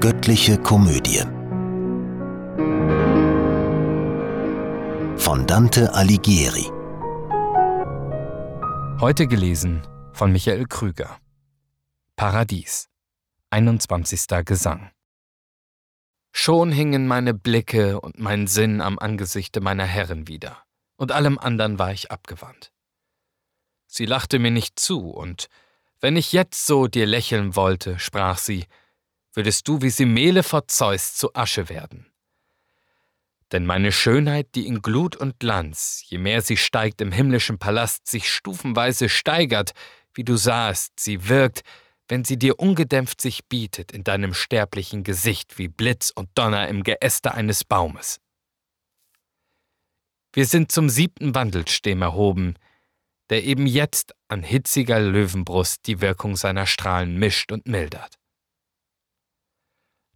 Göttliche Komödie von Dante Alighieri. Heute gelesen von Michael Krüger. Paradies. 21. Gesang. Schon hingen meine Blicke und mein Sinn am Angesichte meiner Herrin wieder, und allem andern war ich abgewandt. Sie lachte mir nicht zu, und wenn ich jetzt so dir lächeln wollte, sprach sie, würdest du wie Simele vor Zeus zu Asche werden. Denn meine Schönheit, die in Glut und Glanz, je mehr sie steigt im himmlischen Palast, sich stufenweise steigert, wie du sahst, sie wirkt, wenn sie dir ungedämpft sich bietet in deinem sterblichen Gesicht wie Blitz und Donner im Geäste eines Baumes. Wir sind zum siebten Wandelstem erhoben, der eben jetzt an hitziger Löwenbrust die Wirkung seiner Strahlen mischt und mildert.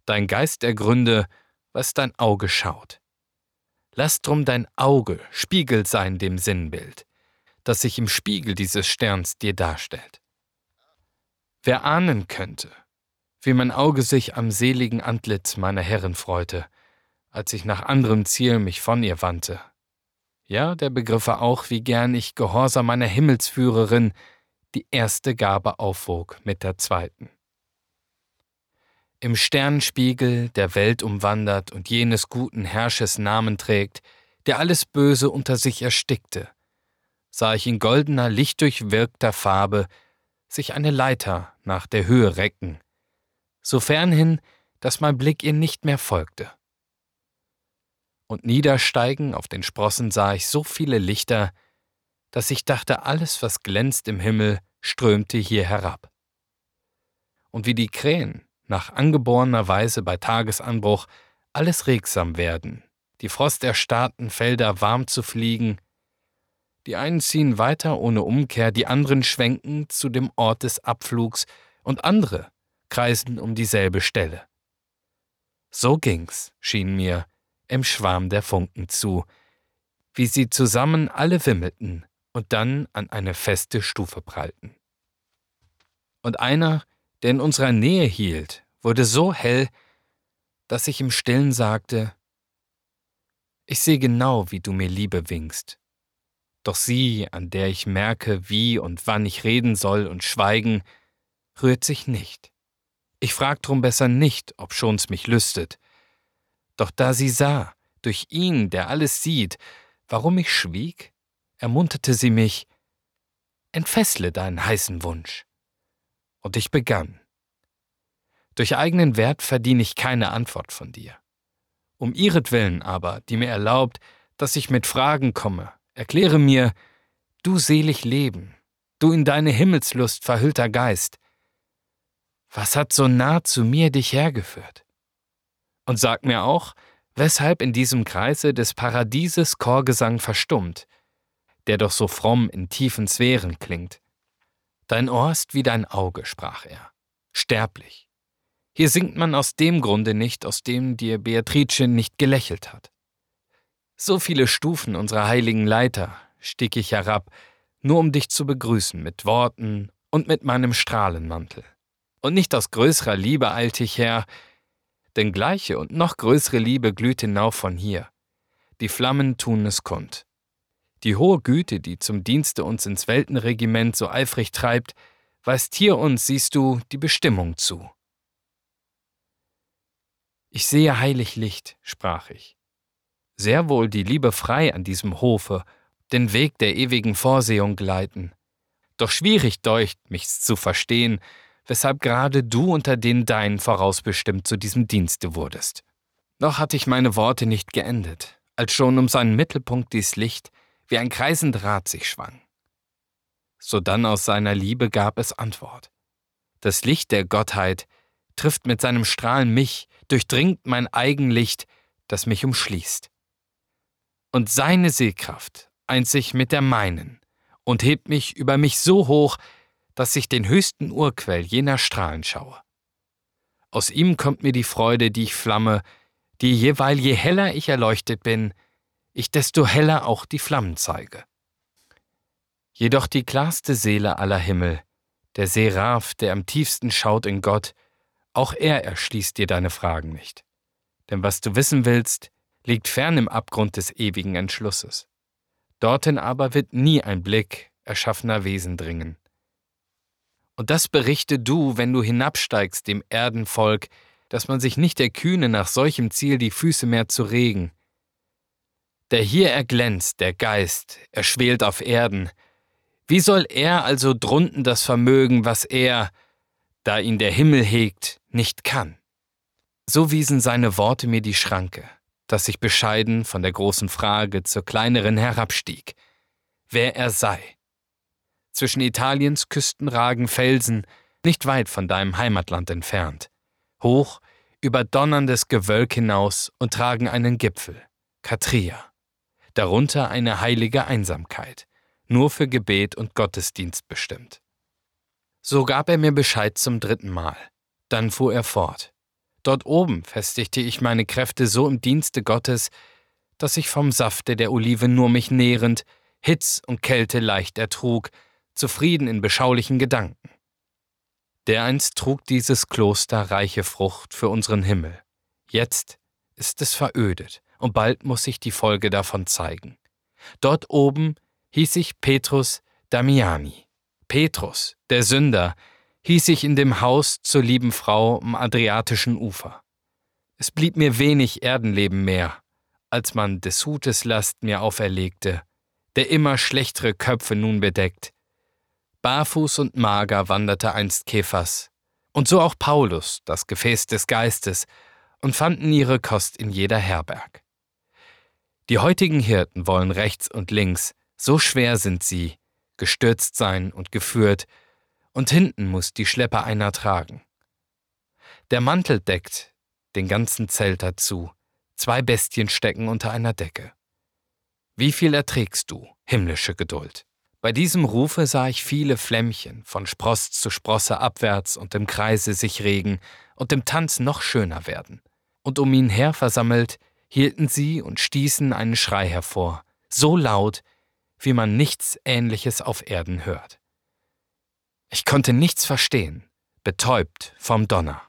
Dein Geist ergründe, was dein Auge schaut. Lass drum dein Auge Spiegel sein dem Sinnbild, das sich im Spiegel dieses Sterns dir darstellt. Wer ahnen könnte, wie mein Auge sich am seligen Antlitz meiner Herrin freute, als ich nach anderem Ziel mich von ihr wandte, ja, der begriffe auch, wie gern ich Gehorsam meiner Himmelsführerin die erste Gabe aufwog mit der zweiten. Im Sternenspiegel, der Welt umwandert und jenes guten Herrschers Namen trägt, der alles Böse unter sich erstickte, sah ich in goldener, lichtdurchwirkter Farbe sich eine Leiter nach der Höhe recken, so fern hin, dass mein Blick ihr nicht mehr folgte und niedersteigen auf den Sprossen sah ich so viele Lichter, dass ich dachte, alles, was glänzt im Himmel, strömte hier herab. Und wie die Krähen nach angeborener Weise bei Tagesanbruch alles regsam werden, die frosterstarrten Felder warm zu fliegen, die einen ziehen weiter ohne Umkehr, die anderen schwenken zu dem Ort des Abflugs und andere kreisen um dieselbe Stelle. So ging's, schien mir, im Schwarm der Funken zu, wie sie zusammen alle wimmelten und dann an eine feste Stufe prallten. Und einer, der in unserer Nähe hielt, wurde so hell, dass ich im stillen sagte, ich sehe genau, wie du mir Liebe winkst. Doch sie, an der ich merke, wie und wann ich reden soll und schweigen, rührt sich nicht. Ich frag drum besser nicht, ob schon's mich lüstet, doch da sie sah, durch ihn, der alles sieht, warum ich schwieg, ermunterte sie mich, entfessle deinen heißen Wunsch. Und ich begann. Durch eigenen Wert verdiene ich keine Antwort von dir. Um ihretwillen aber, die mir erlaubt, dass ich mit Fragen komme, erkläre mir, du selig Leben, du in deine Himmelslust verhüllter Geist, was hat so nah zu mir dich hergeführt? Und sag mir auch, weshalb in diesem Kreise des Paradieses Chorgesang verstummt, der doch so fromm in tiefen Sphären klingt. Dein Ohr ist wie dein Auge, sprach er, sterblich. Hier singt man aus dem Grunde nicht, aus dem dir Beatrice nicht gelächelt hat. So viele Stufen unserer heiligen Leiter stieg ich herab, nur um dich zu begrüßen mit Worten und mit meinem Strahlenmantel. Und nicht aus größerer Liebe eilt ich her, denn gleiche und noch größere Liebe glüht hinauf von hier. Die Flammen tun es kund. Die hohe Güte, die zum Dienste uns ins Weltenregiment so eifrig treibt, weist hier uns, siehst du, die Bestimmung zu. Ich sehe heilig Licht, sprach ich. Sehr wohl die Liebe frei an diesem Hofe, den Weg der ewigen Vorsehung gleiten. Doch schwierig deucht, mich's zu verstehen, weshalb gerade du unter den Deinen vorausbestimmt zu diesem Dienste wurdest. Noch hatte ich meine Worte nicht geendet, als schon um seinen Mittelpunkt dies Licht wie ein kreisend Rad sich schwang. Sodann aus seiner Liebe gab es Antwort. Das Licht der Gottheit trifft mit seinem Strahlen mich, durchdringt mein Eigenlicht, das mich umschließt. Und seine Sehkraft eint sich mit der meinen und hebt mich über mich so hoch, dass ich den höchsten Urquell jener Strahlen schaue. Aus ihm kommt mir die Freude, die ich flamme, die jeweil je heller ich erleuchtet bin, ich desto heller auch die Flammen zeige. Jedoch die klarste Seele aller Himmel, der Seraph, der am tiefsten schaut in Gott, Auch er erschließt dir deine Fragen nicht. Denn was du wissen willst, liegt fern im Abgrund des ewigen Entschlusses. Dorthin aber wird nie ein Blick erschaffener Wesen dringen. Und das berichte du, wenn du hinabsteigst dem Erdenvolk, dass man sich nicht erkühne, nach solchem Ziel die Füße mehr zu regen. Der hier erglänzt, der Geist, er schwelt auf Erden. Wie soll er also drunten das Vermögen, was er, da ihn der Himmel hegt, nicht kann? So wiesen seine Worte mir die Schranke, dass ich bescheiden von der großen Frage zur kleineren herabstieg, wer er sei. Zwischen Italiens Küsten ragen Felsen, nicht weit von deinem Heimatland entfernt, hoch über donnerndes Gewölk hinaus und tragen einen Gipfel, Katria, darunter eine heilige Einsamkeit, nur für Gebet und Gottesdienst bestimmt. So gab er mir Bescheid zum dritten Mal, dann fuhr er fort. Dort oben festigte ich meine Kräfte so im Dienste Gottes, dass ich vom Safte der Olive nur mich nährend, Hitz und Kälte leicht ertrug, zufrieden in beschaulichen Gedanken. Dereinst trug dieses Kloster reiche Frucht für unseren Himmel. Jetzt ist es verödet, und bald muss sich die Folge davon zeigen. Dort oben hieß ich Petrus Damiani. Petrus, der Sünder, hieß ich in dem Haus zur lieben Frau am Adriatischen Ufer. Es blieb mir wenig Erdenleben mehr, als man des Hutes Last mir auferlegte, der immer schlechtere Köpfe nun bedeckt, Barfuß und mager wanderte einst Kephas, und so auch Paulus, das Gefäß des Geistes, und fanden ihre Kost in jeder Herberg. Die heutigen Hirten wollen rechts und links, so schwer sind sie, gestürzt sein und geführt, und hinten muss die Schleppe einer tragen. Der Mantel deckt den ganzen Zelt dazu, zwei Bestien stecken unter einer Decke. Wie viel erträgst du, himmlische Geduld? Bei diesem Rufe sah ich viele Flämmchen von Spross zu Sprosse abwärts und im Kreise sich regen und im Tanz noch schöner werden. Und um ihn her versammelt, hielten sie und stießen einen Schrei hervor, so laut, wie man nichts Ähnliches auf Erden hört. Ich konnte nichts verstehen, betäubt vom Donner.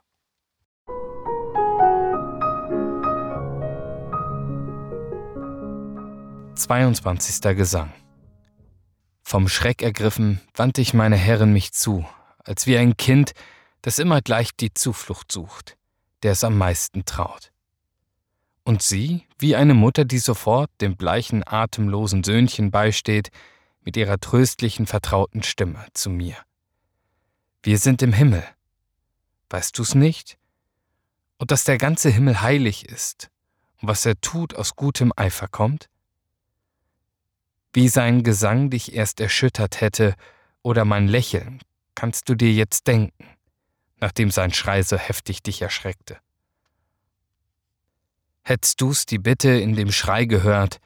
Zweiundzwanzigster Gesang vom Schreck ergriffen, wandte ich meine Herrin mich zu, als wie ein Kind, das immer gleich die Zuflucht sucht, der es am meisten traut. Und sie, wie eine Mutter, die sofort dem bleichen, atemlosen Söhnchen beisteht, mit ihrer tröstlichen, vertrauten Stimme zu mir. Wir sind im Himmel. Weißt du's nicht? Und dass der ganze Himmel heilig ist und was er tut, aus gutem Eifer kommt? Wie sein Gesang dich erst erschüttert hätte oder mein Lächeln, kannst du dir jetzt denken, nachdem sein Schrei so heftig dich erschreckte. Hättst du's die Bitte in dem Schrei gehört,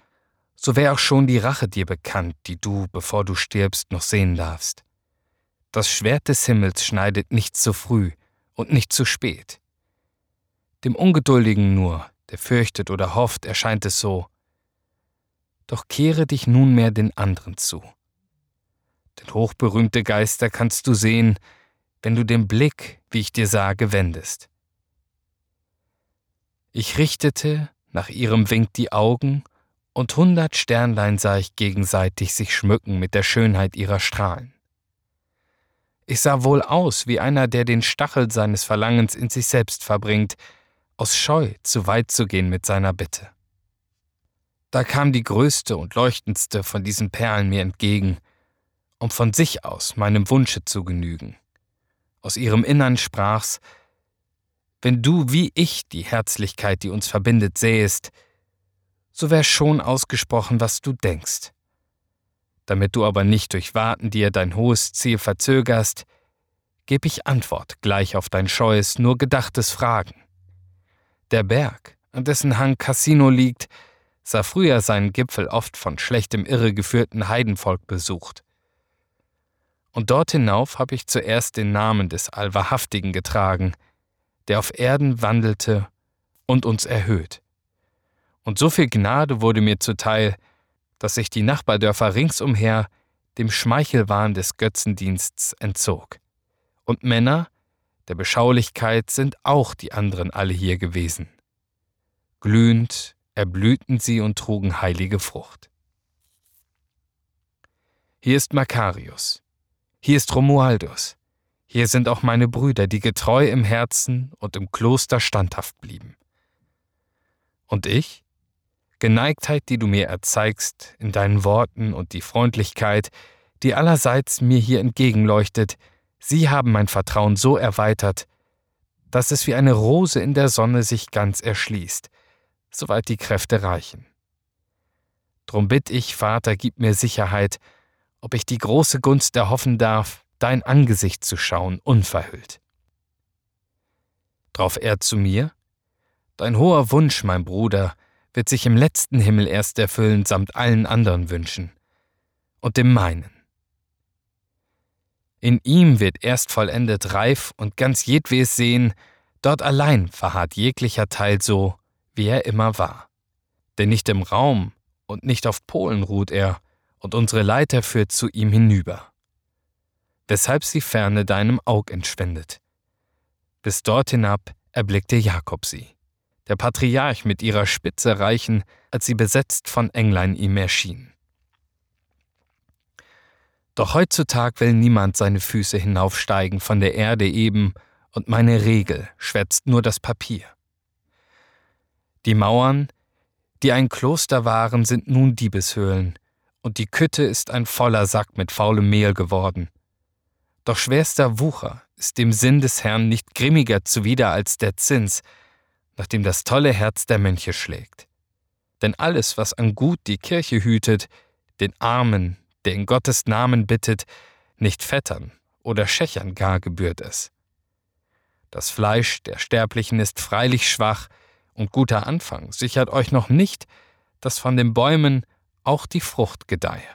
so wär auch schon die Rache dir bekannt, die du, bevor du stirbst, noch sehen darfst. Das Schwert des Himmels schneidet nicht zu früh und nicht zu spät. Dem Ungeduldigen nur, der fürchtet oder hofft, erscheint es so, doch kehre dich nunmehr den anderen zu. Denn hochberühmte Geister kannst du sehen, wenn du den Blick, wie ich dir sage, wendest. Ich richtete nach ihrem Wink die Augen, und hundert Sternlein sah ich gegenseitig sich schmücken mit der Schönheit ihrer Strahlen. Ich sah wohl aus wie einer, der den Stachel seines Verlangens in sich selbst verbringt, aus Scheu zu weit zu gehen mit seiner Bitte. Da kam die größte und leuchtendste von diesen Perlen mir entgegen, um von sich aus meinem Wunsche zu genügen. Aus ihrem Innern sprach's, wenn du wie ich die Herzlichkeit, die uns verbindet, sähest, so wär schon ausgesprochen, was du denkst. Damit du aber nicht durch Warten dir dein hohes Ziel verzögerst, geb ich Antwort gleich auf dein scheues, nur gedachtes Fragen. Der Berg, an dessen Hang Cassino liegt, sah früher seinen Gipfel oft von schlechtem irregeführten Heidenvolk besucht. Und dort hinauf habe ich zuerst den Namen des Allwahrhaftigen getragen, der auf Erden wandelte und uns erhöht. Und so viel Gnade wurde mir zuteil, dass sich die Nachbardörfer ringsumher dem Schmeichelwahn des Götzendiensts entzog. Und Männer, der Beschaulichkeit sind auch die anderen alle hier gewesen. Glühend erblühten sie und trugen heilige Frucht. Hier ist Makarius, hier ist Romualdus, hier sind auch meine Brüder, die getreu im Herzen und im Kloster standhaft blieben. Und ich? Geneigtheit, die du mir erzeigst in deinen Worten und die Freundlichkeit, die allerseits mir hier entgegenleuchtet, sie haben mein Vertrauen so erweitert, dass es wie eine Rose in der Sonne sich ganz erschließt, soweit die Kräfte reichen. Drum bitt ich, Vater, gib mir Sicherheit, ob ich die große Gunst erhoffen darf, dein Angesicht zu schauen, unverhüllt. Drauf er zu mir, Dein hoher Wunsch, mein Bruder, wird sich im letzten Himmel erst erfüllen samt allen anderen Wünschen und dem meinen. In ihm wird erst vollendet reif und ganz jedwes sehen, dort allein verharrt jeglicher Teil so, wie er immer war. Denn nicht im Raum und nicht auf Polen ruht er, und unsere Leiter führt zu ihm hinüber. Weshalb sie ferne deinem Aug entschwindet. Bis dort hinab erblickte Jakob sie. Der Patriarch mit ihrer Spitze reichen, als sie besetzt von Englein ihm erschien. Doch heutzutage will niemand seine Füße hinaufsteigen von der Erde eben, und meine Regel schwätzt nur das Papier. Die Mauern, die ein Kloster waren, sind nun Diebeshöhlen, und die Kütte ist ein voller Sack mit faulem Mehl geworden. Doch schwerster Wucher ist dem Sinn des Herrn nicht grimmiger zuwider als der Zins, nachdem das tolle Herz der Mönche schlägt. Denn alles, was an Gut die Kirche hütet, den Armen, der in Gottes Namen bittet, nicht Vettern oder Schächern gar gebührt es. Das Fleisch der Sterblichen ist freilich schwach, und guter Anfang sichert euch noch nicht, dass von den Bäumen auch die Frucht gedeihe.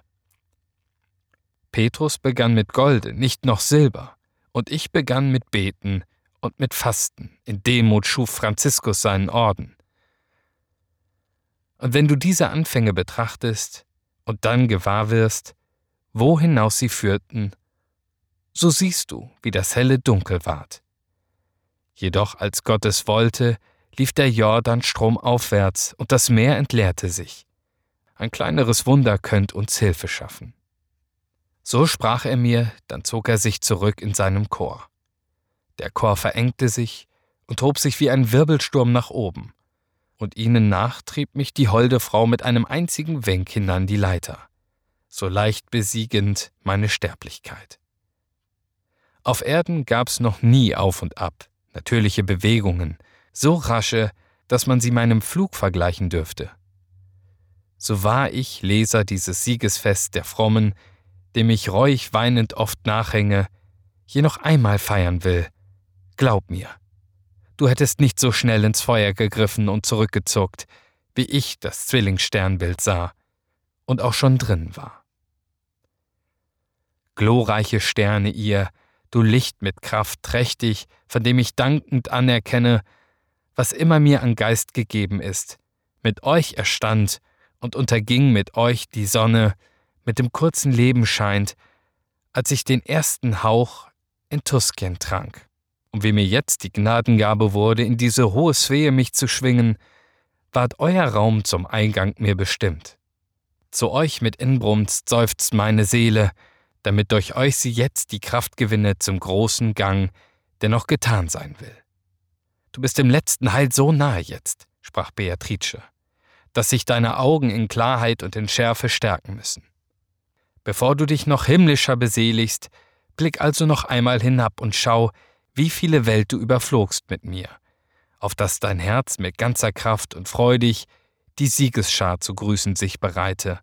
Petrus begann mit Golde, nicht noch Silber, und ich begann mit Beten und mit Fasten. In Demut schuf Franziskus seinen Orden. Und wenn du diese Anfänge betrachtest und dann gewahr wirst, wo hinaus sie führten, so siehst du, wie das helle dunkel ward. Jedoch als Gott es wollte, lief der Jordan stromaufwärts und das Meer entleerte sich. Ein kleineres Wunder könnt uns Hilfe schaffen. So sprach er mir, dann zog er sich zurück in seinem Chor. Der Chor verengte sich und hob sich wie ein Wirbelsturm nach oben, und ihnen nach trieb mich die holde Frau mit einem einzigen Wenk hinan die Leiter so leicht besiegend meine Sterblichkeit. Auf Erden gab's noch nie auf und ab, natürliche Bewegungen, so rasche, dass man sie meinem Flug vergleichen dürfte. So war ich Leser dieses Siegesfest der Frommen, dem ich reuig weinend oft nachhänge, je noch einmal feiern will. Glaub mir, du hättest nicht so schnell ins Feuer gegriffen und zurückgezuckt, wie ich das Zwillingssternbild sah und auch schon drin war glorreiche Sterne ihr, du Licht mit Kraft trächtig, von dem ich dankend anerkenne, was immer mir an Geist gegeben ist. Mit euch erstand und unterging mit euch die Sonne, mit dem kurzen Leben scheint, als ich den ersten Hauch in Tuskien trank. Und wie mir jetzt die Gnadengabe wurde, in diese hohe Sphäre mich zu schwingen, ward euer Raum zum Eingang mir bestimmt. Zu euch mit Inbrunst seufzt meine Seele, damit durch euch sie jetzt die Kraft gewinne zum großen Gang, der noch getan sein will. Du bist dem letzten Heil so nahe jetzt, sprach Beatrice, dass sich deine Augen in Klarheit und in Schärfe stärken müssen. Bevor du dich noch himmlischer beseligst, blick also noch einmal hinab und schau, wie viele Welt du überflogst mit mir, auf dass dein Herz mit ganzer Kraft und freudig die Siegesschar zu grüßen sich bereite,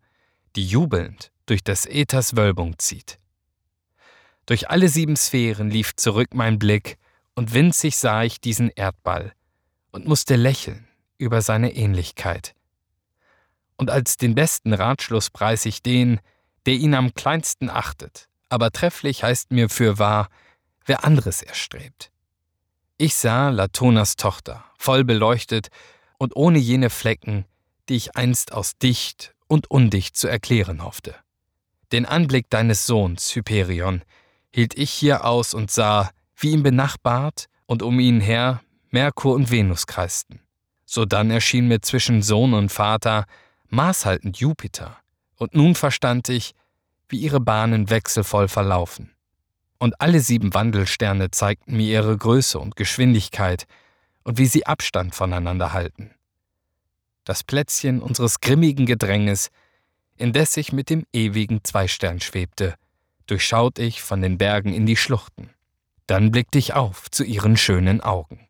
die jubelnd durch des Äthers Wölbung zieht. Durch alle sieben Sphären lief zurück mein Blick, und winzig sah ich diesen Erdball und musste lächeln über seine Ähnlichkeit. Und als den besten Ratschluss preis ich den, der ihn am kleinsten achtet, aber trefflich heißt mir fürwahr, wer anderes erstrebt. Ich sah Latonas Tochter, voll beleuchtet und ohne jene Flecken, die ich einst aus dicht und undicht zu erklären hoffte. Den Anblick deines Sohns, Hyperion, hielt ich hier aus und sah, wie ihm benachbart und um ihn her Merkur und Venus kreisten. Sodann erschien mir zwischen Sohn und Vater maßhaltend Jupiter, und nun verstand ich, wie ihre Bahnen wechselvoll verlaufen. Und alle sieben Wandelsterne zeigten mir ihre Größe und Geschwindigkeit und wie sie Abstand voneinander halten. Das Plätzchen unseres grimmigen Gedränges, indes ich mit dem ewigen Zweistern schwebte, durchschaut ich von den Bergen in die Schluchten. Dann blickte ich auf zu ihren schönen Augen.